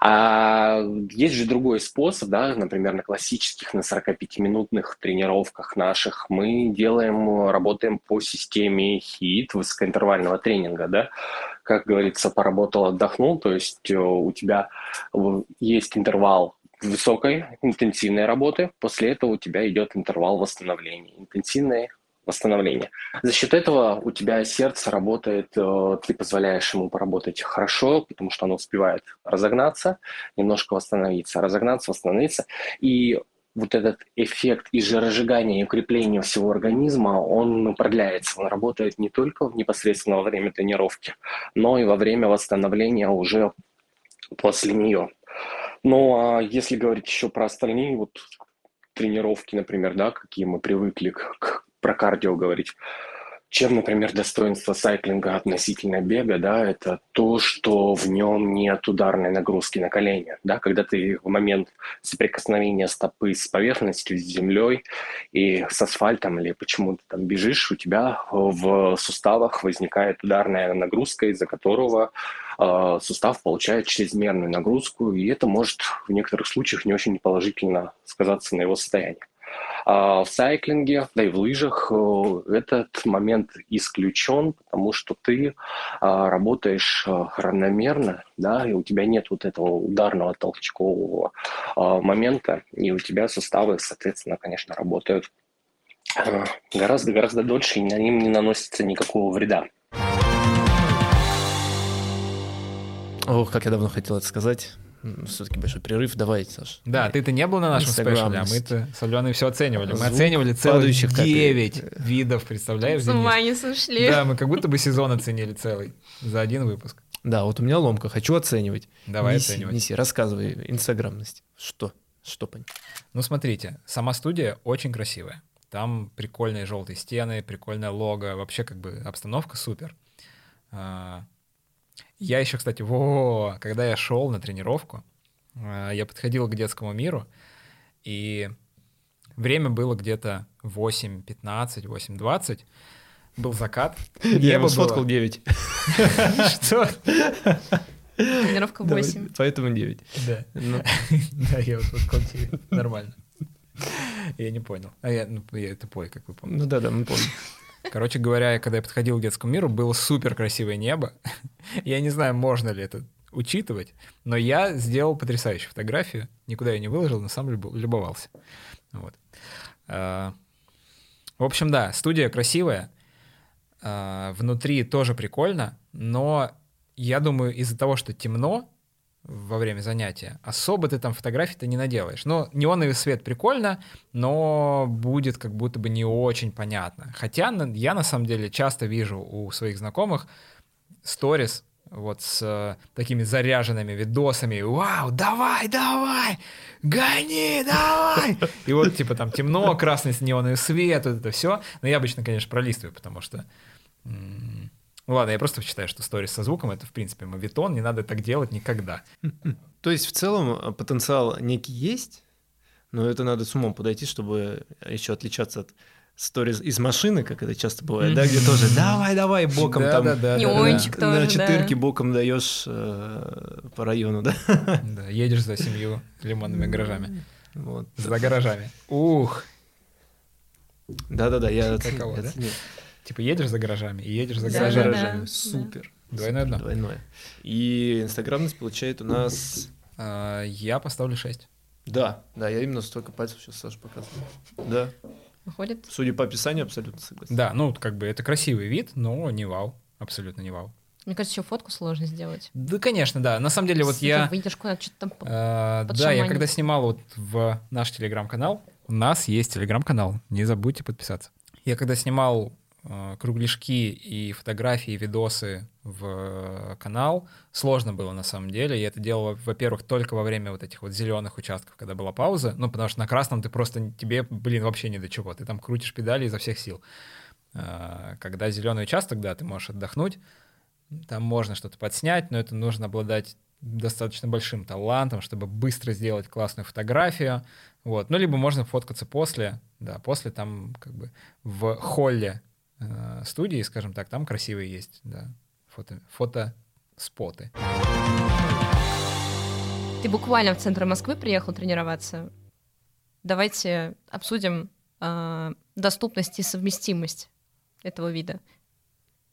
А есть же другой способ, да, например, на классических, на 45-минутных тренировках наших мы делаем, работаем по системе HIIT, высокоинтервального тренинга, да, как говорится, поработал, отдохнул, то есть э, у тебя есть интервал высокой интенсивной работы, после этого у тебя идет интервал восстановления, интенсивное восстановление. За счет этого у тебя сердце работает, э, ты позволяешь ему поработать хорошо, потому что оно успевает разогнаться, немножко восстановиться, разогнаться, восстановиться. И вот этот эффект и жиросжигания, и укрепления всего организма, он продляется, он работает не только непосредственно во время тренировки, но и во время восстановления уже после нее. Ну, а если говорить еще про остальные вот тренировки, например, да, какие мы привыкли к про кардио говорить, чем, например, достоинство сайклинга относительно бега, да, это то, что в нем нет ударной нагрузки на колени, да, когда ты в момент соприкосновения стопы с поверхностью, с землей и с асфальтом или почему ты там бежишь, у тебя в суставах возникает ударная нагрузка, из-за которого э, сустав получает чрезмерную нагрузку, и это может в некоторых случаях не очень положительно сказаться на его состоянии. А в сайклинге, да и в лыжах э, этот момент исключен, потому что ты а, работаешь а, равномерно, да, и у тебя нет вот этого ударного толчкового а, момента, и у тебя суставы, соответственно, конечно, работают гораздо-гораздо дольше, и на ним не наносится никакого вреда. Ох, как я давно хотел это сказать. Все-таки большой прерыв. Давай, Саш. Да, ты-то не был на нашем спешле, а мы-то с Аленой все оценивали. Мы Звук оценивали целых падающих капель. 9 видов, представляешь, С ума не сошли. Да, мы как будто бы сезон оценили целый за один выпуск. Да, вот у меня ломка, хочу оценивать. Давай неси, оценивать. Неси, рассказывай, инстаграмность. Что? Что понять? Ну, смотрите, сама студия очень красивая. Там прикольные желтые стены, прикольное лого, вообще как бы обстановка супер. Я еще, кстати, во, когда я шел на тренировку, а, я подходил к детскому миру, и время было где-то 8.15, 8.20, был закат. Я его сфоткал 9. Что? Тренировка 8. Поэтому 9. Да. Ну, Да, я вот сфоткал тебе. Нормально. Я не понял. А я, ну, я тупой, как вы помните. ну да, да, мы помним. Короче говоря, когда я подходил к детскому миру, было супер красивое небо. Я не знаю, можно ли это учитывать, но я сделал потрясающую фотографию. Никуда ее не выложил, но сам любо- любовался. Вот. А, В общем, да, студия красивая. А, Внутри тоже прикольно, но я думаю, из-за того, что темно во время занятия, особо ты там фотографий-то не наделаешь. Ну, неоновый свет прикольно, но будет как будто бы не очень понятно. Хотя я на самом деле часто вижу у своих знакомых сторис вот с э, такими заряженными видосами. Вау, давай, давай, гони, давай! И вот типа там темно, красный неоновый свет, вот это все. Но я обычно, конечно, пролистываю, потому что... Ну ладно, я просто считаю, что сторис со звуком — это, в принципе, мовитон, не надо так делать никогда. То есть в целом э, потенциал некий есть, но это надо с умом подойти, чтобы еще отличаться от сториз из машины, как это часто бывает, да, где тоже давай, давай, боком там Неончик на тоже, четырке да. боком даешь э, по району, да. Да, едешь за семью лимонными гаражами. Вот. За гаражами. Ух! Да-да-да, я оценил, да? Типа едешь за гаражами и едешь за Да, За гаражами. да. гаражами. да. Супер. Двойное дно. Двойное. И инстаграмность получает у нас... А, Я поставлю 6. Да, да, я именно столько пальцев сейчас Саша показываю. Да, Выходит. судя по описанию, абсолютно согласен. Да, ну, как бы это красивый вид, но не вау. Абсолютно не вау. Мне кажется, еще фотку сложно сделать. Да, конечно, да. На самом деле, вот я... Выйдешь куда-то, что-то там... э, под Да, я когда снимал вот в наш телеграм-канал, у нас есть телеграм-канал, не забудьте подписаться. Я когда снимал кругляшки и фотографии, и видосы в э, канал, сложно было на самом деле. Я это делал, во-первых, только во время вот этих вот зеленых участков, когда была пауза, ну, потому что на красном ты просто, тебе, блин, вообще не до чего. Ты там крутишь педали изо всех сил. Э, Когда зеленый участок, да, ты можешь отдохнуть, там можно что-то подснять, но это нужно обладать достаточно большим талантом, чтобы быстро сделать классную фотографию. Вот. Ну, либо можно фоткаться после, да, после там как бы в холле э, студии, скажем так, там красивые есть, да, фото, фотоспоты. Ты буквально в центр Москвы приехал тренироваться. Давайте обсудим э, доступность и совместимость этого вида.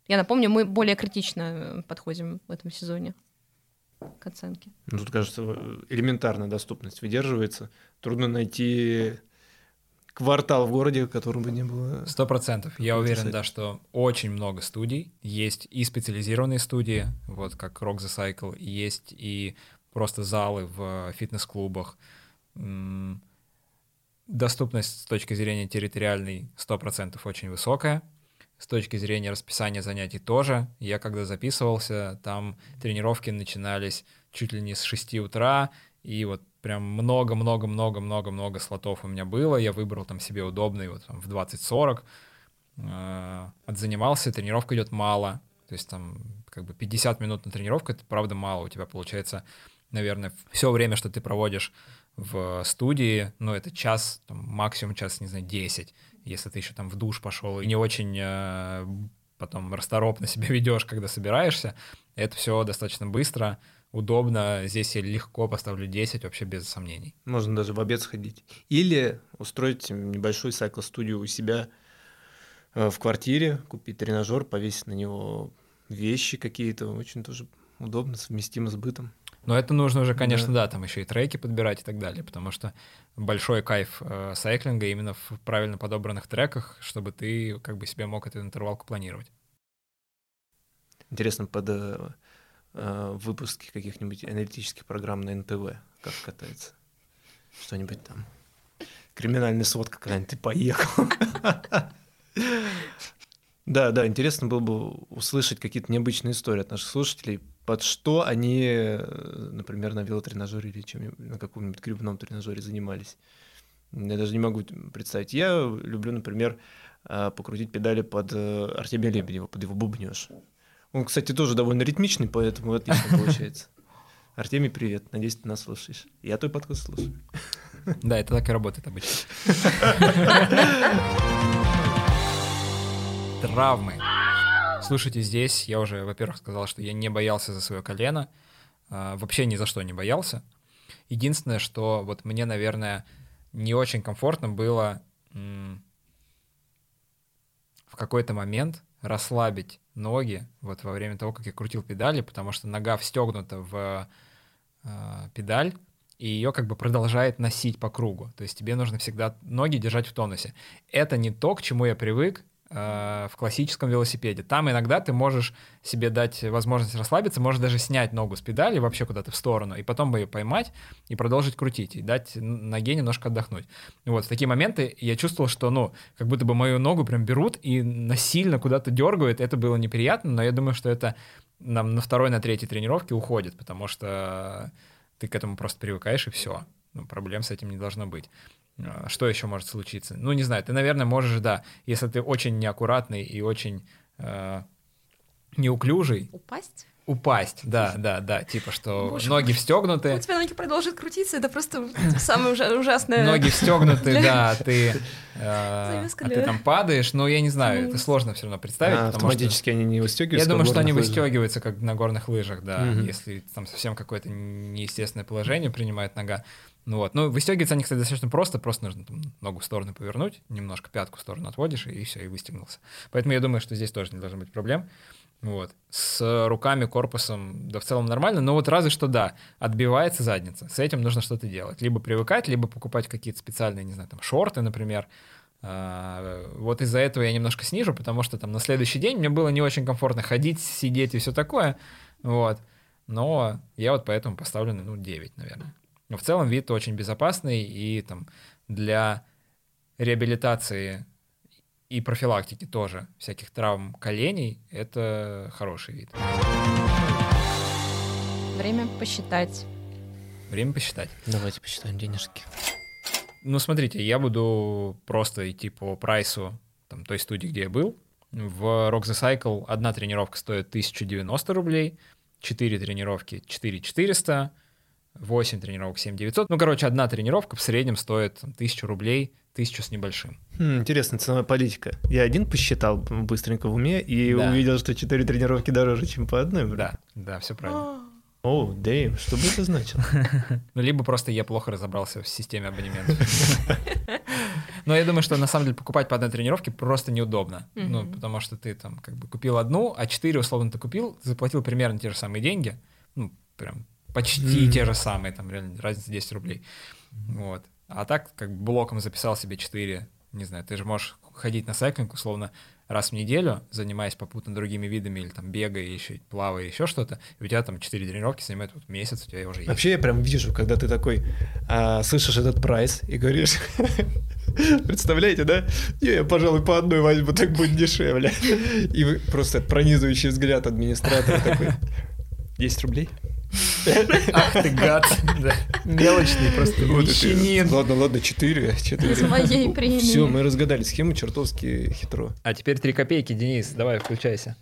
Я напомню, мы более критично э, подходим в этом сезоне к оценке. Ну, тут, кажется, элементарная доступность выдерживается. Трудно найти квартал в городе, в котором бы не было. Сто процентов. Я уверен, сайт. да, что очень много студий. Есть и специализированные студии, вот как Rock the Cycle, есть и просто залы в фитнес-клубах. Доступность с точки зрения территориальной 100% очень высокая. С точки зрения расписания занятий тоже. Я когда записывался, там тренировки начинались чуть ли не с 6 утра, и вот прям много-много-много-много-много слотов у меня было. Я выбрал там себе удобный вот там в 20-40. Э, Отзанимался, тренировка идет мало. То есть там как бы 50 минут на тренировку, это правда мало. У тебя получается, наверное, все время, что ты проводишь в студии, ну, это час, там, максимум час, не знаю, 10, если ты еще там в душ пошел и не очень э, потом расторопно себя ведешь, когда собираешься, это все достаточно быстро, удобно, здесь я легко поставлю 10 вообще без сомнений. Можно даже в обед сходить. Или устроить небольшую сайкл-студию у себя э, в квартире, купить тренажер, повесить на него вещи какие-то. Очень тоже удобно, совместимо с бытом. Но это нужно уже, конечно, Да. да, там еще и треки подбирать и так далее, потому что большой кайф э, сайклинга именно в правильно подобранных треках, чтобы ты как бы себе мог эту интервалку планировать. Интересно, под э, э, выпуски каких-нибудь аналитических программ на НТВ, как катается. Что-нибудь там. Криминальная сводка, когда-нибудь ты поехал. Да, да, интересно было бы услышать какие-то необычные истории от наших слушателей под что они, например, на велотренажере или чем, на каком-нибудь грибном тренажере занимались. Я даже не могу представить. Я люблю, например, э, покрутить педали под э, Артемия Лебедева, под его бубнеж. Он, кстати, тоже довольно ритмичный, поэтому отлично получается. Артемий, привет. Надеюсь, ты нас слушаешь. Я твой подкаст слушаю. Да, это так и работает обычно. Травмы. Слушайте, здесь я уже, во-первых, сказал, что я не боялся за свое колено. А, вообще ни за что не боялся. Единственное, что вот мне, наверное, не очень комфортно было в какой-то момент расслабить ноги вот во время того, как я крутил педали, потому что нога встегнута в э, педаль, и ее как бы продолжает носить по кругу. То есть тебе нужно всегда ноги держать в тонусе. Это не то, к чему я привык в классическом велосипеде. Там иногда ты можешь себе дать возможность расслабиться, можешь даже снять ногу с педали вообще куда-то в сторону, и потом ее поймать и продолжить крутить, и дать ноге немножко отдохнуть. Вот в такие моменты я чувствовал, что, ну, как будто бы мою ногу прям берут и насильно куда-то дергают. Это было неприятно, но я думаю, что это нам на второй, на третьей тренировке уходит, потому что ты к этому просто привыкаешь, и все. Ну, проблем с этим не должно быть. А, что еще может случиться? Ну, не знаю, ты, наверное, можешь, да, если ты очень неаккуратный и очень э, неуклюжий. Упасть? Упасть, да, да, да, типа что Боже ноги встегнуты. У тебя ноги продолжат крутиться, это просто самое ужа- ужасное. Ноги встегнуты, для- да, ты, э, а ты там падаешь, но я не знаю, это сложно все равно представить, А, автоматически они не выстегиваются. Я думаю, что они выстегиваются, как на горных лыжах, да, если там совсем какое-то неестественное положение принимает нога. Ну вот, ну выстегиваются они, кстати, достаточно просто, просто нужно там, ногу в сторону повернуть, немножко пятку в сторону отводишь, и все, и выстегнулся. Поэтому я думаю, что здесь тоже не должно быть проблем. Вот. С руками, корпусом, да в целом нормально, но вот разве что да, отбивается задница. С этим нужно что-то делать. Либо привыкать, либо покупать какие-то специальные, не знаю, там, шорты, например. А, Вот из-за этого я немножко снижу, потому что там на следующий день мне было не очень комфортно ходить, сидеть и все такое. Вот. Но я вот поэтому поставлю, ну, 9, наверное. Но в целом вид очень безопасный, и там для реабилитации и профилактики тоже всяких травм коленей это хороший вид. Время посчитать. Время посчитать. Давайте посчитаем денежки. Ну, смотрите, я буду просто идти по прайсу там, той студии, где я был. В Rock the Cycle одна тренировка стоит 1090 рублей, 4 тренировки 4400, 8 тренировок 7900. Ну, короче, одна тренировка в среднем стоит там, 1000 рублей, 1000 с небольшим. Хм, интересная ценовая политика. Я один посчитал быстренько в уме и Да. увидел, что 4 тренировки дороже, чем по одной. блин. Да, да, все правильно. О, Дэйв, что бы это значило? Ну, либо просто я плохо разобрался в системе абонементов. Но я думаю, что на самом деле покупать по одной тренировке просто неудобно. Ну, потому что ты там как бы купил одну, а четыре условно ты купил, заплатил примерно те же самые деньги. Ну, прям почти Мгм. те же самые, там реально разница 10 рублей. Вот. А так, как блоком записал себе 4, не знаю, ты же можешь ходить на сайклинг условно раз в неделю, занимаясь попутно другими видами, или там бегая, еще плавая, еще что-то, и у тебя там 4 тренировки занимают вот месяц, у тебя уже есть. Вообще я прям вижу, когда ты такой а, слышишь этот прайс и говоришь, представляете, да? Не, я, пожалуй, по одной возьму, так будет дешевле. И просто пронизывающий взгляд администратора такой, 10 рублей? Ах ты гад, да. Мелочный просто мещанин. Ладно, ладно, 4, 4. Из моей премии. Все, мы разгадали схему чертовски хитро. А теперь три копейки, Денис, давай, включайся.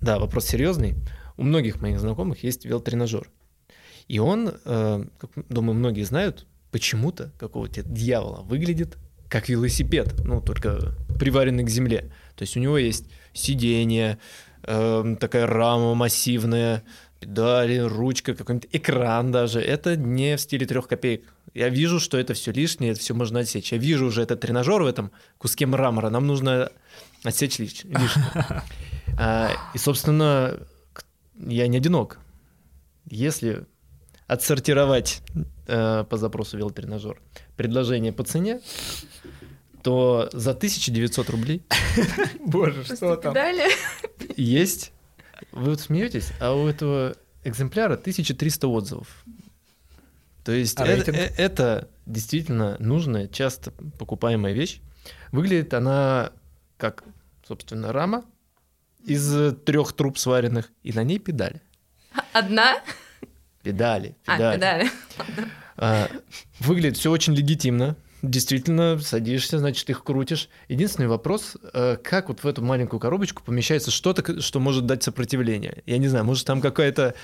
Да, вопрос серьезный. У многих моих знакомых есть велотренажер. И он, э, как, думаю, многие знают, почему-то какого-то дьявола выглядит как велосипед, ну, только приваренный к земле. То есть у него есть сиденье, э, такая рама массивная, педали, ручка, какой-нибудь экран даже. Это не в стиле трех копеек. Я вижу, что это все лишнее, это все можно отсечь. Я вижу уже этот тренажер в этом куске мрамора. Нам нужно отсечь лиш- лишнее. А, И, собственно, я не одинок. Если отсортировать э, по запросу велотренажер предложение по цене, то за 1900 рублей Боже, Просто педали. есть... Вы вот смеетесь, а у этого экземпляра 1300 отзывов. То есть А э- рейтинг? э- это действительно нужная, часто покупаемая вещь. Выглядит она как, собственно, рама из трех труб сваренных, и на ней педали. Одна? Педали, А, педали. педали. А, Выглядит все очень легитимно. Действительно, садишься, значит, их крутишь. Единственный вопрос, э, как вот в эту маленькую коробочку помещается что-то, что может дать сопротивление. Я не знаю, может там какая-то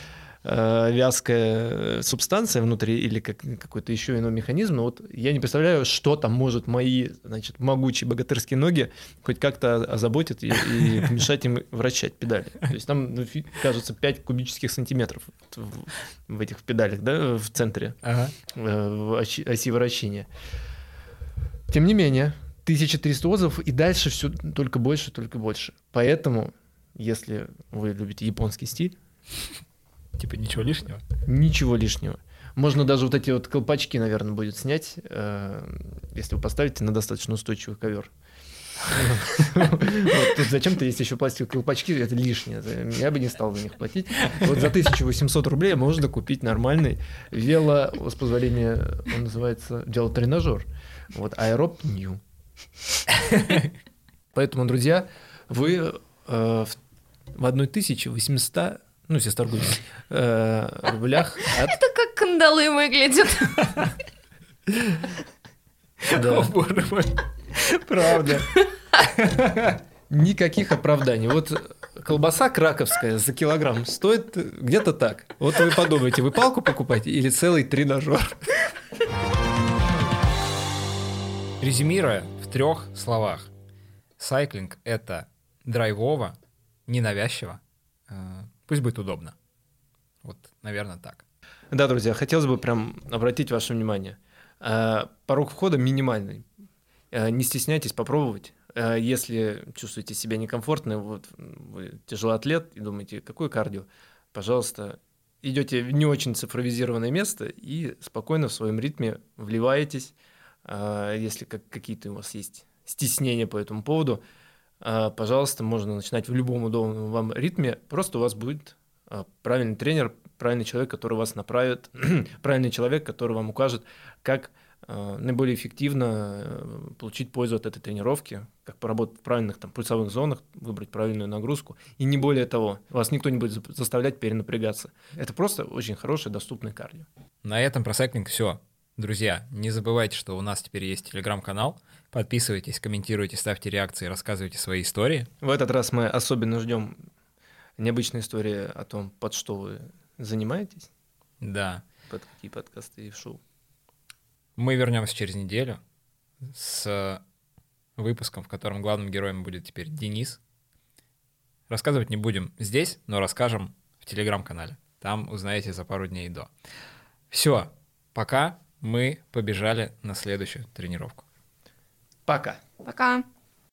э, вязкая субстанция внутри или как, какой-то еще иной механизм, но вот я не представляю, что там может мои, значит, могучие богатырские ноги хоть как-то озаботить и, и помешать им вращать педали. То есть там, ну, кажется, 5 кубических сантиметров в, в этих педалях, да, в центре Ага. э, в оси вращения. Тем не менее, 1300 отзывов и дальше все только больше, только больше. Поэтому, если вы любите японский стиль, Типа ничего лишнего. ничего лишнего. Можно даже вот эти вот колпачки, наверное, будет снять, э, если вы поставите на достаточно устойчивый ковер. Зачем-то есть еще пластиковые колпачки, это лишнее. Я бы не стал за них платить. Вот за 1800 рублей можно купить нормальный вело, с позволения, он называется велотренажер. Вот, Аэроб Нью. Поэтому, друзья, вы э, в, в 1800, ну, если торгуете, э, рублях от Это как кандалы выглядят. Да. О, боже мой. Правда. Никаких оправданий. Вот колбаса краковская за килограмм стоит где-то так. Вот вы подумайте, вы палку покупаете или целый тренажер? Резюмируя в трех словах. Сайклинг — это драйвово, ненавязчиво, э, пусть будет удобно. Вот, наверное, так. Да, друзья, хотелось бы прям обратить ваше внимание. Э, Порог входа минимальный. Э, Не стесняйтесь попробовать. Если чувствуете себя некомфортно, вот вы тяжелоатлет и думаете, какое кардио, пожалуйста, идете в не очень цифровизированное место и спокойно в своем ритме вливаетесь. Э, Если как- какие-то у вас есть стеснения по этому поводу, э, пожалуйста, можно начинать в любом удобном вам ритме. Просто у вас будет э, правильный тренер, правильный человек, который вас направит, правильный человек, который вам укажет, как наиболее эффективно э, получить пользу от этой тренировки, как поработать в правильных там, пульсовых зонах, выбрать правильную нагрузку. И не более того, вас никто не будет за- заставлять перенапрягаться. Это просто очень хороший, доступный кардио. На этом про сайклинг все. Друзья, не забывайте, что у нас теперь есть телеграм-канал. Подписывайтесь, комментируйте, ставьте реакции, рассказывайте свои истории. В этот раз мы особенно ждем необычной истории о том, под что вы занимаетесь, Да. под какие подкасты и шоу. Мы вернемся через неделю с выпуском, в котором главным героем будет теперь Денис. Рассказывать не будем здесь, но расскажем в телеграм-канале. Там узнаете за пару дней до. Все, пока мы побежали на следующую тренировку. Пока! Пока.